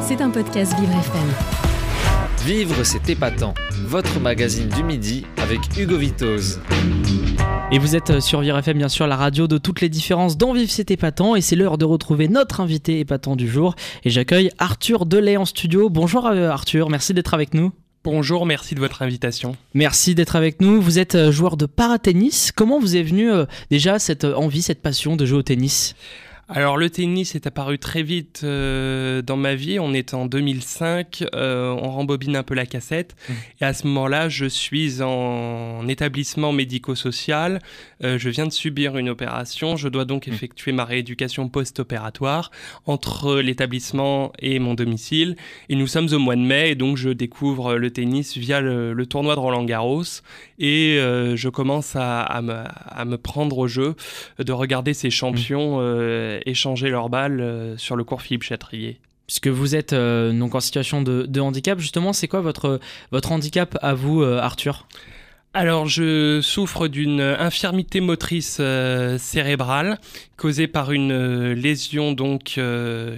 C'est un podcast Vivre FM. Vivre, c'est épatant. Votre magazine du midi avec Hugo Vitoz. Et vous êtes sur Vivre FM, bien sûr, la radio de toutes les différences dans Vivre, c'est épatant. Et c'est l'heure de retrouver notre invité épatant du jour. Et j'accueille Arthur Delay en studio. Bonjour euh, Arthur, merci d'être avec nous. Bonjour, merci de votre invitation. Merci d'être avec nous. Vous êtes euh, joueur de paratennis. Comment vous est venue euh, déjà cette envie, cette passion de jouer au tennis? Alors le tennis est apparu très vite euh, dans ma vie. On est en 2005, euh, on rembobine un peu la cassette. Mmh. Et à ce moment-là, je suis en établissement médico-social. Euh, je viens de subir une opération. Je dois donc mmh. effectuer ma rééducation post-opératoire entre l'établissement et mon domicile. Et nous sommes au mois de mai et donc je découvre le tennis via le, tournoi de Roland Garros. Et je commence à, me, à, me, prendre au jeu de regarder ces champions. Mmh échanger leurs balles euh, sur le cours Philippe Chatrier puisque vous êtes euh, donc en situation de, handicap, justement, c'est quoi votre, votre handicap à vous, euh, Arthur? Alors, je souffre d'une infirmité motrice cérébrale causée par une lésion donc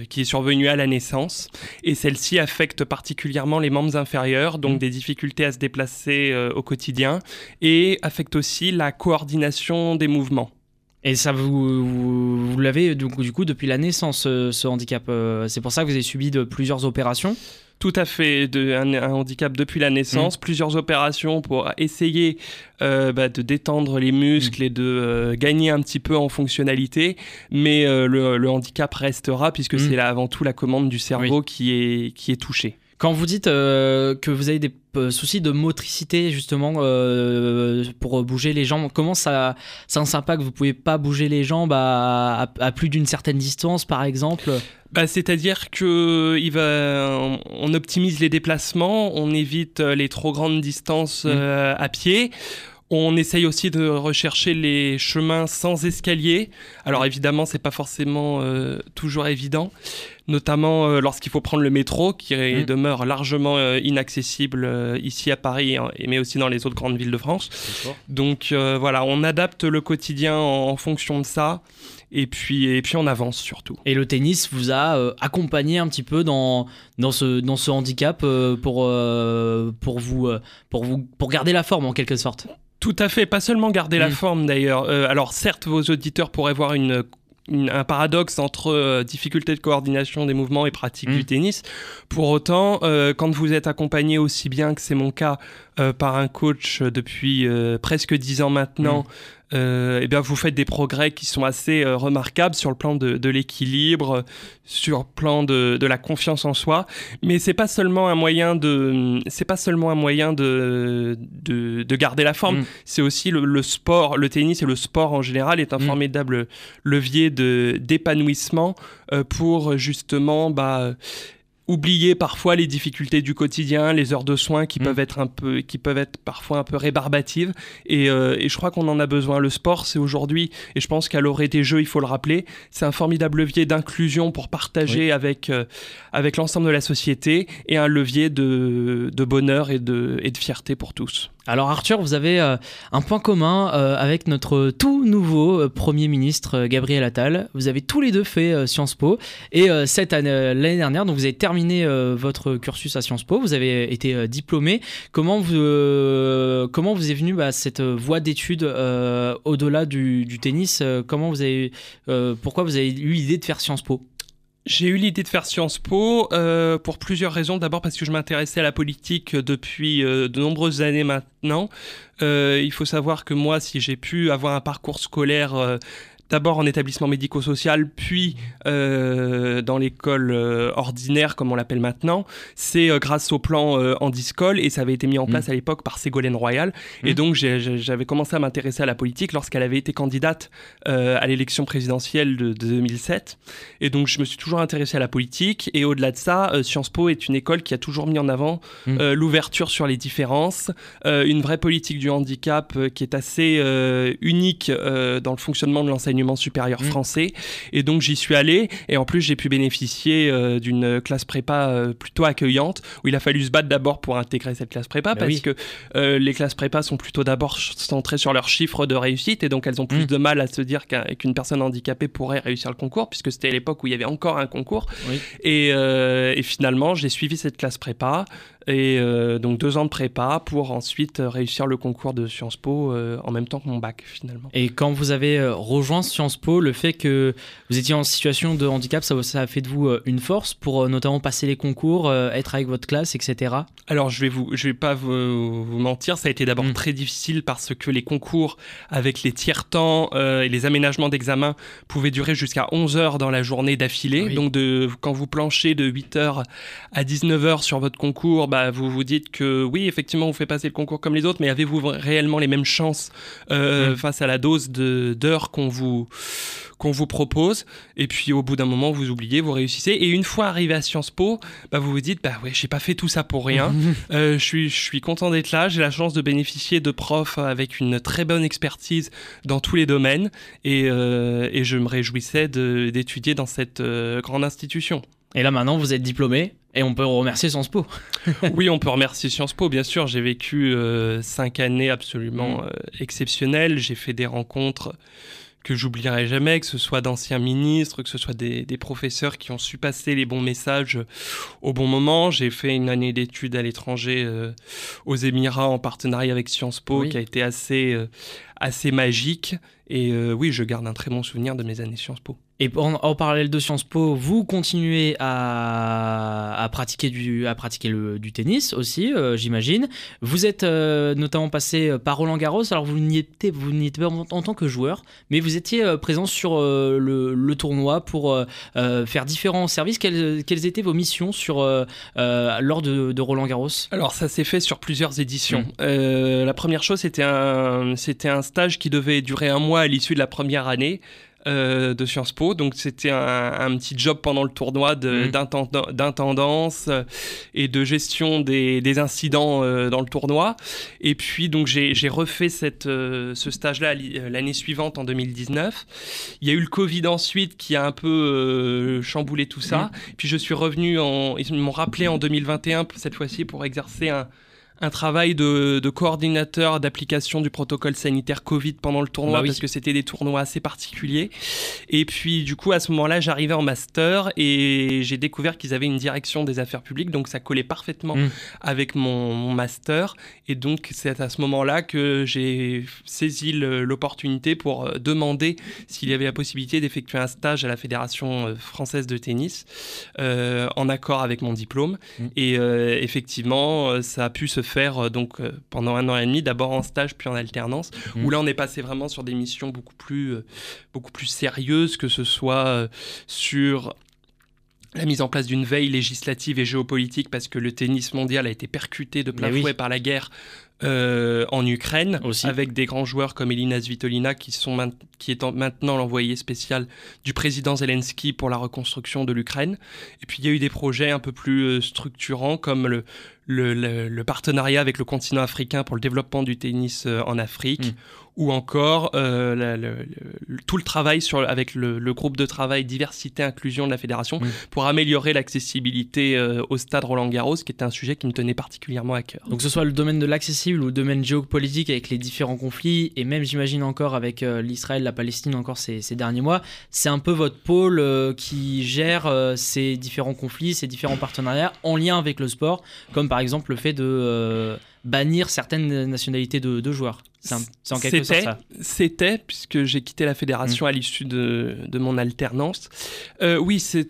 qui est survenue à la naissance et celle-ci affecte particulièrement les membres inférieurs, donc mmh. des difficultés à se déplacer au quotidien et affecte aussi la coordination des mouvements. Et ça, vous, vous, l'avez du coup depuis la naissance, ce, handicap. Euh, c'est pour ça que vous avez subi de plusieurs opérations tout à fait, de, un, handicap depuis la naissance, mmh. plusieurs opérations pour essayer euh, bah, de détendre les muscles mmh. et de euh, gagner un petit peu en fonctionnalité, mais le, handicap restera puisque mmh. c'est là avant tout la commande du cerveau qui, est, qui est touchée. Quand vous dites que vous avez des euh, souci de motricité justement euh, pour bouger les jambes Comment ça, ça s'impacte Vous pouvez pas bouger les jambes à, plus d'une certaine distance par exemple? Bah, C'est-à-dire que il va, on optimise les déplacements, on évite les trop grandes distances mmh. euh, à pied. On essaye aussi de rechercher les chemins sans escalier. Alors évidemment, c'est pas forcément toujours évident, notamment euh, lorsqu'il faut prendre le métro, qui mmh. demeure largement euh, inaccessible euh, ici à Paris, hein, mais aussi dans les autres grandes villes de France. Donc voilà, on adapte le quotidien en, fonction de ça. Et puis, et puis on avance surtout. Et le tennis vous a accompagné un petit peu dans, dans, ce, dans ce handicap pour, pour, vous, pour, vous, pour garder la forme en quelque sorte? Tout à fait, pas seulement garder la mmh. forme d'ailleurs. alors certes, vos auditeurs pourraient voir une un paradoxe entre euh, difficulté de coordination des mouvements et pratique du mmh. tennis. Pour autant, euh, quand vous êtes accompagné aussi bien que c'est mon cas euh, par un coach depuis presque dix ans maintenant, mmh euh, eh bien vous faites des progrès qui sont assez euh, remarquables sur le plan de, de l'équilibre, sur le plan de, de, la confiance en soi. Mais c'est pas seulement un moyen de, c'est pas seulement un moyen de, de, de garder la forme. Mm. C'est aussi le, le, sport, le tennis et le sport en général est un mm. formidable levier de d'épanouissement euh, pour justement bah oublier parfois les difficultés du quotidien, les heures de soins qui mm. peuvent être un peu, qui peuvent être parfois un peu rébarbatives. Et, euh, et je crois qu'on en a besoin. Le sport, c'est aujourd'hui, et je pense qu'à l'orée des Jeux, il faut le rappeler, c'est un formidable levier d'inclusion pour partager avec euh, avec l'ensemble de la société et un levier de, de bonheur et de et de fierté pour tous. Alors Arthur, vous avez euh, un point commun euh, avec notre tout nouveau euh, Premier ministre Gabriel Attal. Vous avez tous les deux fait Sciences Po et cette année, l'année dernière, donc vous avez terminé votre cursus à Sciences Po, vous avez été diplômé. Comment vous, comment vous est venue bah, cette voie d'études au-delà du, du, tennis Comment vous avez, pourquoi vous avez eu l'idée de faire Sciences Po? J'ai eu l'idée de faire Sciences Po euh, pour plusieurs raisons. D'abord parce que je m'intéressais à la politique depuis euh, de nombreuses années maintenant. Euh, il faut savoir que moi, si j'ai pu avoir un parcours scolaire euh, d'abord en établissement médico-social, puis euh, dans l'école euh, ordinaire, comme on l'appelle maintenant, c'est euh, grâce au plan Handiscol, et ça avait été mis en place mm. à l'époque par Ségolène Royal. Et mm. donc j'avais commencé à m'intéresser à la politique lorsqu'elle avait été candidate à l'élection présidentielle de, 2007. Et donc je me suis toujours intéressé à la politique, et au-delà de ça, Sciences Po est une école qui a toujours mis en avant mm. l'ouverture sur les différences, une vraie politique du handicap qui est assez unique dans le fonctionnement de l'enseignement l'enseignement supérieur mmh. français. Et donc j'y suis allé et en plus j'ai pu bénéficier d'une classe prépa plutôt accueillante où il a fallu se battre d'abord pour intégrer cette classe prépa bah parce que les classes prépa sont plutôt d'abord centrées sur leurs chiffres de réussite et donc elles ont plus mmh. de mal à se dire qu'une personne handicapée pourrait réussir le concours puisque c'était l'époque où il y avait encore un concours. Et, et finalement j'ai suivi cette classe prépa et euh, donc deux ans de prépa pour ensuite euh, réussir le concours de Sciences Po euh, en même temps que mon bac finalement. Et quand vous avez rejoint Sciences Po, le fait que vous étiez en situation de handicap, ça, ça a fait de vous une force pour notamment passer les concours, être avec votre classe, etc. Alors je vais vous, je vais pas vous, vous mentir, ça a été d'abord mm. très difficile parce que les concours avec les tiers temps et les aménagements d'examen pouvaient durer jusqu'à 11 heures dans la journée d'affilée. Donc de, quand vous planchez de 8 heures à 19 heures sur votre concours, bah, vous vous dites que oui, effectivement, vous faites passer le concours comme les autres, mais avez-vous réellement les mêmes chances euh, mm. face à la dose d'heures qu'on vous qu'on vous propose? Et puis au bout d'un moment vous oubliez vous réussissez. Et une fois arrivé à Sciences Po bah, vous vous dites bah ouais j'ai pas fait tout ça pour rien. Euh, je suis je suis content d'être là. J'ai la chance de bénéficier de profs avec une très bonne expertise dans tous les domaines. Et, euh, et je me réjouissais d'étudier dans cette grande institution. Et là maintenant, vous êtes diplômé et on peut remercier Sciences Po. oui, on peut remercier Sciences Po, bien sûr. J'ai vécu euh, cinq années absolument mm. euh, exceptionnelles. J'ai fait des rencontres que j'oublierai jamais, que ce soit d'anciens ministres, que ce soit des, professeurs qui ont su passer les bons messages au bon moment. J'ai fait une année d'études à l'étranger euh, aux Émirats en partenariat avec Sciences Po, qui a été assez, assez magique. Et oui, je garde un très bon souvenir de mes années Sciences Po. Et en, parallèle de Sciences Po, vous continuez à, pratiquer, du, à pratiquer le, du tennis aussi, euh, j'imagine. Vous êtes euh, notamment passé euh, par Roland Garros. Alors vous n'y étiez, vous n'y étiez pas en, tant que joueur, mais vous étiez présent sur le, tournoi pour faire différents services. Quelles, quelles, étaient vos missions sur, lors de, Roland Garros? Alors ça s'est fait sur plusieurs éditions. Mmh. la première chose, c'était un, c'était un stage qui devait durer un mois à l'issue de la première année. Euh, de Sciences Po. Donc c'était un, petit job pendant le tournoi mhm. d'intendance euh, et de gestion des, incidents euh, dans le tournoi. Et puis donc j'ai refait cette, ce stage-là l'année suivante en 2019. Il y a eu le Covid ensuite qui a un peu chamboulé tout ça. Mhm. Puis je suis revenu en, ils m'ont rappelé en 2021 cette fois-ci pour exercer un un travail de, coordinateur d'application du protocole sanitaire Covid pendant le tournoi bah parce que c'était des tournois assez particuliers. Et puis du coup à ce moment-là j'arrivais en master et j'ai découvert qu'ils avaient une direction des affaires publiques donc ça collait parfaitement mm. avec mon, master et donc c'est à ce moment-là que j'ai saisi l'opportunité pour euh, demander s'il y avait la possibilité d'effectuer un stage à la Fédération euh, française de tennis euh, en accord avec mon diplôme mm. et effectivement ça a pu se faire faire euh, donc euh, pendant un an et demi, d'abord en stage puis en alternance, où mhm. là on est passé vraiment sur des missions beaucoup plus, euh, beaucoup plus sérieuses, que ce soit sur la mise en place d'une veille législative et géopolitique parce que le tennis mondial a été percuté de plein fouet par la guerre en Ukraine, Aussi. avec des grands joueurs comme Elina Svitolina qui, sont qui est maintenant l'envoyé spécial du président Zelensky pour la reconstruction de l'Ukraine. Et puis il y a eu des projets un peu plus structurants comme le, le, partenariat avec le continent africain pour le développement du tennis euh, en Afrique, mm. Ou encore euh, tout le travail sur, avec le, groupe de travail diversité inclusion de la fédération pour améliorer l'accessibilité euh, au stade Roland Garros, qui était un sujet qui me tenait particulièrement à cœur. Donc que ce soit le domaine de l'accessible ou le domaine géopolitique avec les différents conflits, et même j'imagine encore avec l'Israël, la Palestine encore ces, ces derniers mois, c'est un peu votre pôle qui gère ces différents conflits, ces différents partenariats en lien avec le sport, comme par exemple le fait de euh, bannir certaines nationalités de joueurs. C'est en quelque sorte ça. C'était, puisque j'ai quitté la fédération mm. à l'issue de, de, mon alternance. Euh, oui, c'est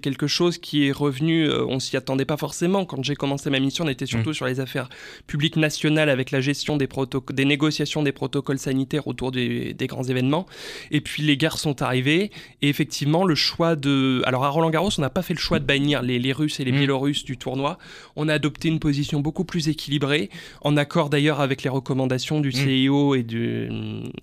quelque chose qui est revenu, euh, on s'y attendait pas forcément. Quand j'ai commencé ma mission, on était surtout mm. sur les affaires publiques nationales avec la gestion des, des négociations des protocoles sanitaires autour des, des, grands événements. Et puis les guerres sont arrivées. Et effectivement, le choix de... Alors à Roland Garros, on n'a pas fait le choix de bannir les, les Russes et les mm. Biélorusses du tournoi. On a adopté une position beaucoup plus équilibrée équilibré, en accord d'ailleurs avec les recommandations du Mm. CIO et, du,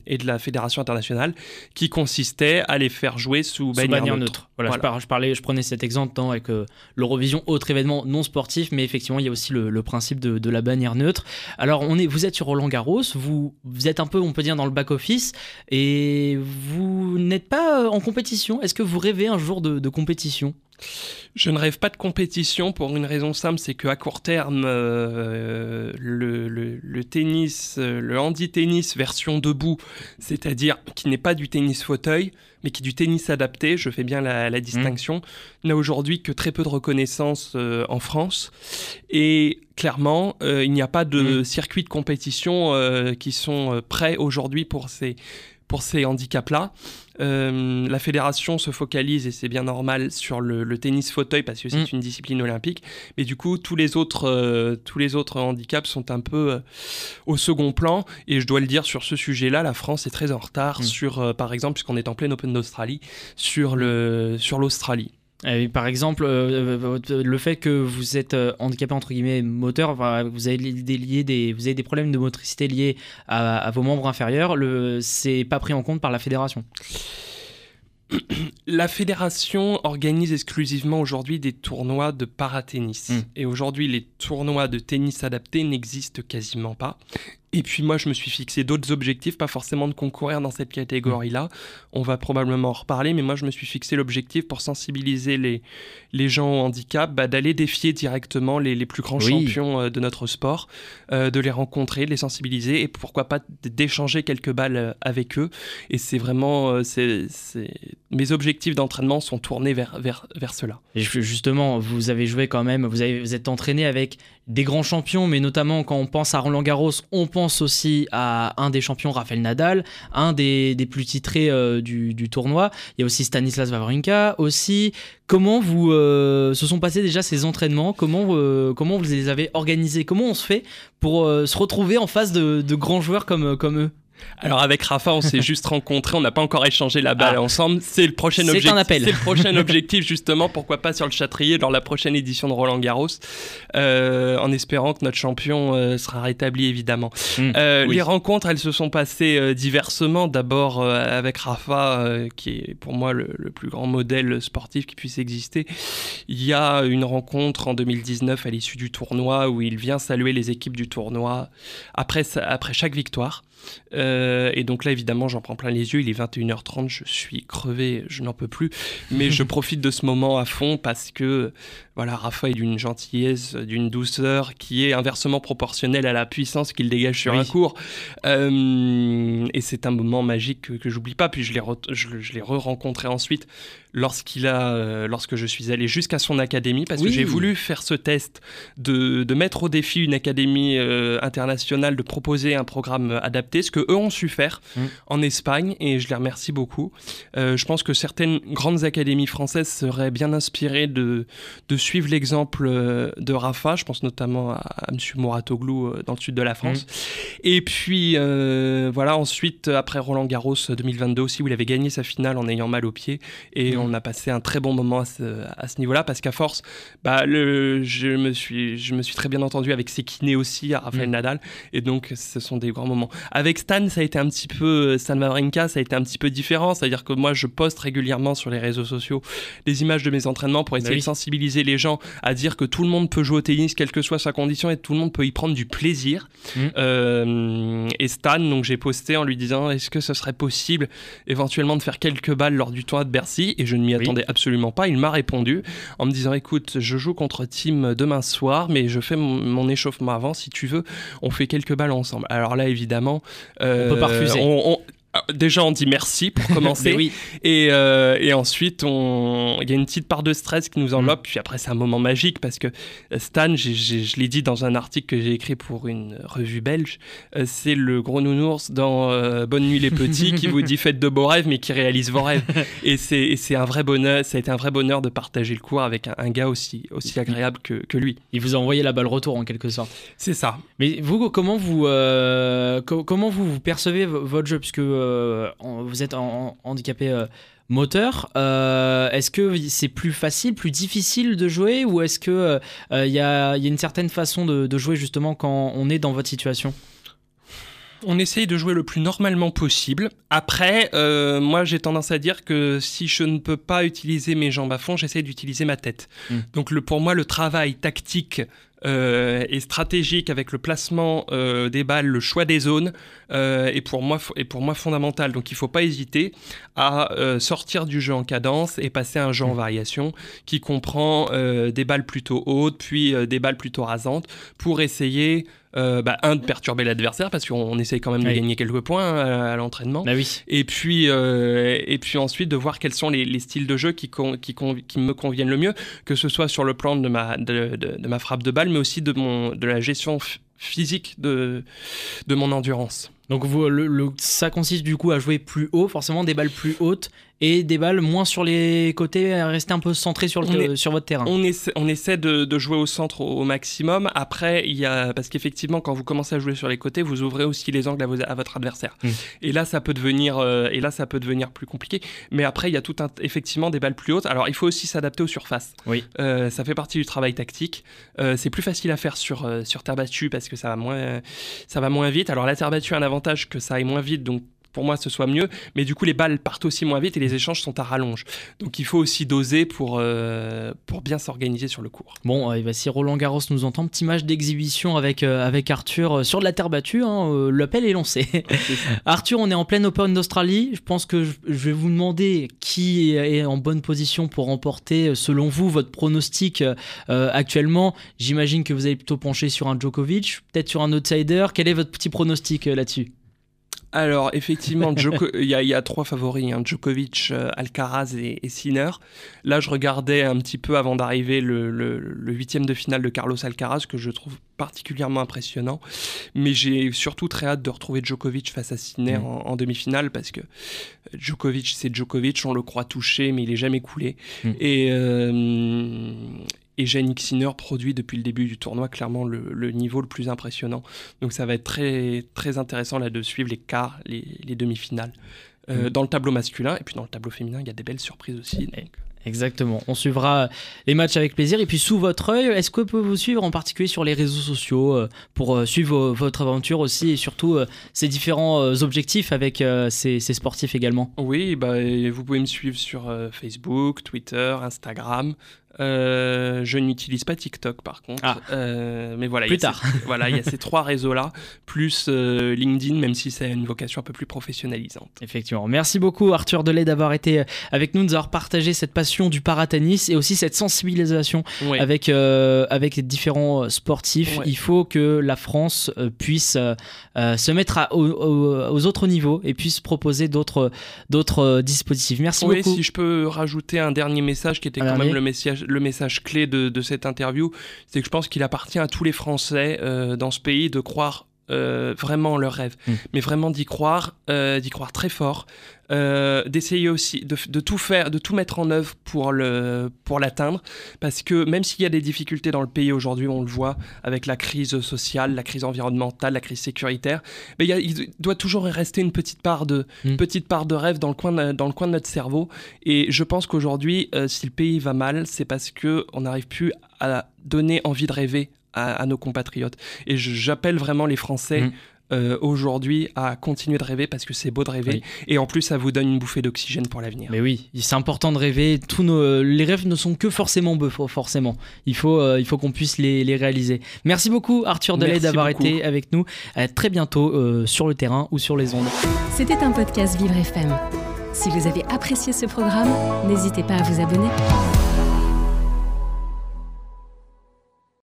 et de la Fédération internationale, qui consistait à les faire jouer sous Sous bannière, bannière neutre. neutre. Voilà, Voilà. Je, par- je parlais, je prenais cet exemple avec euh, l'Eurovision, autre événement non sportif, mais effectivement, il y a aussi le, le principe de, de la bannière neutre. Alors, on est, vous êtes sur Roland Garros, vous, vous êtes un peu, on peut dire, dans le back-office, et vous n'êtes pas euh, en compétition. Est-ce que vous rêvez un jour de, de compétition? Je ne rêve pas de compétition pour une raison simple, c'est qu'à court terme, euh, le, le- le tennis, euh, le handi-tennis version debout, c'est-à-dire qui n'est pas du tennis fauteuil, mais qui est du tennis adapté, je fais bien la, la distinction, n'a aujourd'hui que très peu de reconnaissance euh, en France. Et clairement, euh, il n'y a pas de Mm. circuits de compétition qui sont prêts aujourd'hui pour ces, pour ces handicaps-là. Euh, la fédération se focalise, et c'est bien normal, sur le, le tennis fauteuil parce que c'est Mm. une discipline olympique. Mais du coup, tous les autres, euh, tous les autres handicaps sont un peu euh, au second plan. Et je dois le dire, sur ce sujet-là, la France est très en retard Mm. sur, par exemple, puisqu'on est en plein Open d'Australie, sur le- sur l'Australie. Et par exemple, euh, euh, le fait que vous êtes euh, handicapé entre guillemets moteur, vous avez des, liés des, vous avez des problèmes de motricité liés à, à vos membres inférieurs, le, c'est pas pris en compte par la fédération. La fédération organise exclusivement aujourd'hui des tournois de paratennis. Mm. Et aujourd'hui, les tournois de tennis adaptés n'existent quasiment pas. Et puis moi, je me suis fixé d'autres objectifs, pas forcément de concourir dans cette catégorie-là. On va probablement en reparler, mais moi, je me suis fixé l'objectif pour sensibiliser les, les gens au handicap, bah, d'aller défier directement les, les plus grands Oui. champions euh, de notre sport, euh, de les rencontrer, de les sensibiliser, et pourquoi pas d'échanger quelques balles euh, avec eux. Et c'est vraiment... c'est, Mes objectifs d'entraînement sont tournés vers, vers, vers cela. Et ju- justement, vous avez joué quand même, vous, avez, vous êtes entraîné avec des grands champions, mais notamment quand on pense à Roland Garros, on pense aussi à un des champions, Rafael Nadal, un des, plus titrés euh, du, tournoi. Il y a aussi Stanislas Wawrinka aussi. Comment vous euh, se sont passés déjà ces entraînements? Comment, euh, comment vous les avez organisés? Comment on se fait pour se retrouver en face de, grands joueurs comme eux? Alors avec Rafa, on s'est juste rencontrés, on n'a pas encore échangé la balle Ah. ensemble. C'est le prochain C'est objectif. un appel. C'est le prochain objectif justement. Pourquoi pas sur le Châtrier lors de la prochaine édition de Roland Garros, euh, en espérant que notre champion euh, sera rétabli évidemment. Mm. Euh, Oui. Les rencontres, elles se sont passées diversement. D'abord avec Rafa, qui est pour moi le, le plus grand modèle sportif qui puisse exister. Il y a une rencontre en 2019 à l'issue du tournoi où il vient saluer les équipes du tournoi après chaque victoire. Euh, et donc là, évidemment, j'en prends plein les yeux. Il est 21h30, je suis crevé, je n'en peux plus. Mais je profite de ce moment à fond parce que, voilà, Rafa est d'une gentillesse, d'une douceur qui est inversement proportionnelle à la puissance qu'il dégage sur Oui. un cours. Euh, et c'est un moment magique que, que j'oublie pas. Puis je l'ai re- je, je re-rencontré ensuite lorsqu'il a, euh, lorsque je suis allé jusqu'à son académie parce Oui. que j'ai voulu faire ce test de, de mettre au défi une académie internationale, de proposer un programme adapté, ce que eux ont su faire Mm. en Espagne et je les remercie beaucoup. Euh, je pense que certaines grandes académies françaises seraient bien inspirées de, de suivre l'exemple euh, de Rafa. Je pense notamment à, à M. Moratoglou euh, dans le sud de la France. Et puis euh, voilà, ensuite, après Roland Garros 2022 aussi, où il avait gagné sa finale en ayant mal au pied. Et Mhm. on a passé un très bon moment à ce, à ce niveau-là, parce qu'à force, bah, le, je, me suis, je me suis très bien entendu avec ses kinés aussi, à Rafael. Nadal. Et donc, ce sont des grands moments. Avec Stan, ça a été un petit peu, Stan Wawrinka, ça a été un petit peu différent. C'est-à-dire que moi, je poste régulièrement sur les réseaux sociaux des images de mes entraînements pour essayer Bah oui. de sensibiliser les gens à dire que tout le monde peut jouer au tennis, quelle que soit sa condition, et tout le monde peut y prendre du plaisir. Mhm. Euh, et Stan, donc j'ai posté en lui disant est-ce que ce serait possible éventuellement de faire quelques balles lors du tournoi de Bercy? Et je ne m'y Oui. attendais absolument pas. Il m'a répondu en me disant écoute, je joue contre Team demain soir, mais je fais mon, mon échauffement avant. Si tu veux, on fait quelques balles ensemble. Alors là, évidemment, euh, On peut pas refuser. on- Déjà, on dit merci pour commencer. Mais oui, Et, euh, et ensuite, on... il y a une petite part de stress qui nous Mm. enveloppe. Puis après, c'est un moment magique parce que euh, Stan, je l'ai dit dans un article que j'ai écrit pour une revue belge, euh, c'est le gros nounours dans euh, Bonne nuit les petits qui vous dit faites de beaux rêves mais qui réalise vos rêves. et c'est un vrai bonheur, ça a été un vrai bonheur de partager le cours avec un, un gars aussi, aussi agréable que, que lui. il vous a envoyé la balle retour en quelque sorte. C'est ça. Mais vous, comment vous, co- comment vous, vous percevez vo- votre jeu? Puisque vous êtes en- handicapé euh, moteur. est-ce que c'est plus facile, plus difficile de jouer ou est-ce que il y, a, une certaine façon de jouer justement quand on est dans votre situation? On essaye de jouer le plus normalement possible. Après, euh, moi j'ai tendance à dire que si je ne peux pas utiliser mes jambes à fond, j'essaie d'utiliser ma tête. Hmm. Donc le, pour moi, le travail tactique euh, et stratégique avec le placement euh, des balles, le choix des zones est, pour moi, est pour moi fondamental. Donc il ne faut pas hésiter à sortir du jeu en cadence et passer à un jeu en hmm. variation qui comprend des balles plutôt hautes, puis des balles plutôt rasantes pour essayer euh, bah, un de perturber l'adversaire parce qu'on essaye quand même de gagner quelques points euh, à, l'entraînement. Bah oui. Et puis euh, et puis ensuite de voir quels sont les, styles de jeu qui, qui, qui, me conviennent le mieux, que ce soit sur le plan de ma de, de, ma frappe de balle, mais aussi de mon de la gestion physique de de mon endurance. Donc vous, le, ça consiste du coup à jouer plus haut, forcément des balles plus hautes et des balles moins sur les côtés, rester un peu centré sur, le, sur votre terrain. On essaie, on essaie de, jouer au centre au, maximum. Après, il y a, parce qu'effectivement, quand vous commencez à jouer sur les côtés, vous ouvrez aussi les angles à, votre adversaire. Mm. Et là, ça peut devenir, euh, et là, ça peut devenir plus compliqué. Mais après, il y a tout un, effectivement des balles plus hautes. Alors, il faut aussi s'adapter aux surfaces. Oui. Euh, ça fait partie du travail tactique. Euh, c'est plus facile à faire sur, sur terre battue parce que ça va moins, ça va moins vite. Alors, la terre battue a un avantage que ça aille moins vite, donc pour moi ce soit mieux, mais du coup les balles partent aussi moins vite et les échanges sont à rallonge. Donc il faut aussi doser pour, euh, pour bien s'organiser sur le cours. Bon, euh, si Roland Garros nous entend, petit match d'exhibition avec, euh, avec Arthur sur de la terre battue, hein, l'appel est lancé. Arthur, on est en pleine Open d'Australie, je pense que je, vais vous demander qui est en bonne position pour remporter, selon vous, votre pronostic actuellement. J'imagine que vous allez plutôt pencher sur un Djokovic, peut-être sur un outsider. Quel est votre petit pronostic là-dessus? Alors, effectivement, il y, a trois favoris hein, Djokovic, euh, Alcaraz et, Sinner. Là, je regardais un petit peu avant d'arriver le, huitième de finale de Carlos Alcaraz, que je trouve particulièrement impressionnant. Mais j'ai surtout très hâte de retrouver Djokovic face à Sinner mm. en, demi-finale, parce que Djokovic, c'est Djokovic, on le croit touché, mais il est jamais coulé. Mm. Et, euh, et Yannick Sinner produit depuis le début du tournoi clairement le, niveau le plus impressionnant. Donc ça va être très, très intéressant là de suivre les quarts, les, demi-finales. Euh, mm. Dans le tableau masculin et puis dans le tableau féminin, il y a des belles surprises aussi. Exactement. On suivra les matchs avec plaisir. Et puis sous votre œil, est-ce qu'on peut vous suivre en particulier sur les réseaux sociaux euh, pour euh, suivre votre aventure aussi et surtout ces différents objectifs avec ces, sportifs également? Oui, bah, vous pouvez me suivre sur Facebook, Twitter, Instagram. Euh, je n'utilise pas TikTok par contre. Ah. Euh, mais voilà, plus tard. voilà, il y a ces trois réseaux-là, plus euh, LinkedIn, même si c'est une vocation un peu plus professionnalisante. Effectivement. Merci beaucoup Arthur Delay d'avoir été avec nous, de nous avoir partagé cette passion du paratennis et aussi cette sensibilisation avec, avec différents sportifs. Il faut que la France puisse se mettre à, aux, autres niveaux et puisse proposer d'autres dispositifs. Merci oui, beaucoup. Si je peux rajouter un dernier message qui était quand même le message, le message clé de, cette interview, c'est que je pense qu'il appartient à tous les Français euh, dans ce pays de croire euh, vraiment en leur rêve, mm. mais vraiment d'y croire, euh, d'y croire très fort, d'essayer aussi de, tout faire, de tout mettre en œuvre pour le pour l'atteindre, parce que même s'il y a des difficultés dans le pays aujourd'hui, on le voit avec la crise sociale, la crise environnementale, la crise sécuritaire, mais il, doit toujours rester une petite part de mm. petite part de rêve dans le coin de, dans le coin de notre cerveau, et je pense qu'aujourd'hui, si le pays va mal, c'est parce que on n'arrive plus à donner envie de rêver à, nos compatriotes. Et j'appelle vraiment les Français. Mm. Euh, aujourd'hui à continuer de rêver parce que c'est beau de rêver et en plus ça vous donne une bouffée d'oxygène pour l'avenir. Mais oui, c'est important de rêver. Tous nos, les rêves ne sont que forcément beaux, forcément. Il faut, euh, il faut qu'on puisse les, les, réaliser. Merci beaucoup Arthur Delay d'avoir été avec nous. À très bientôt euh, sur le terrain ou sur les ondes. C'était un podcast Vivre FM. Si vous avez apprécié ce programme, n'hésitez pas à vous abonner.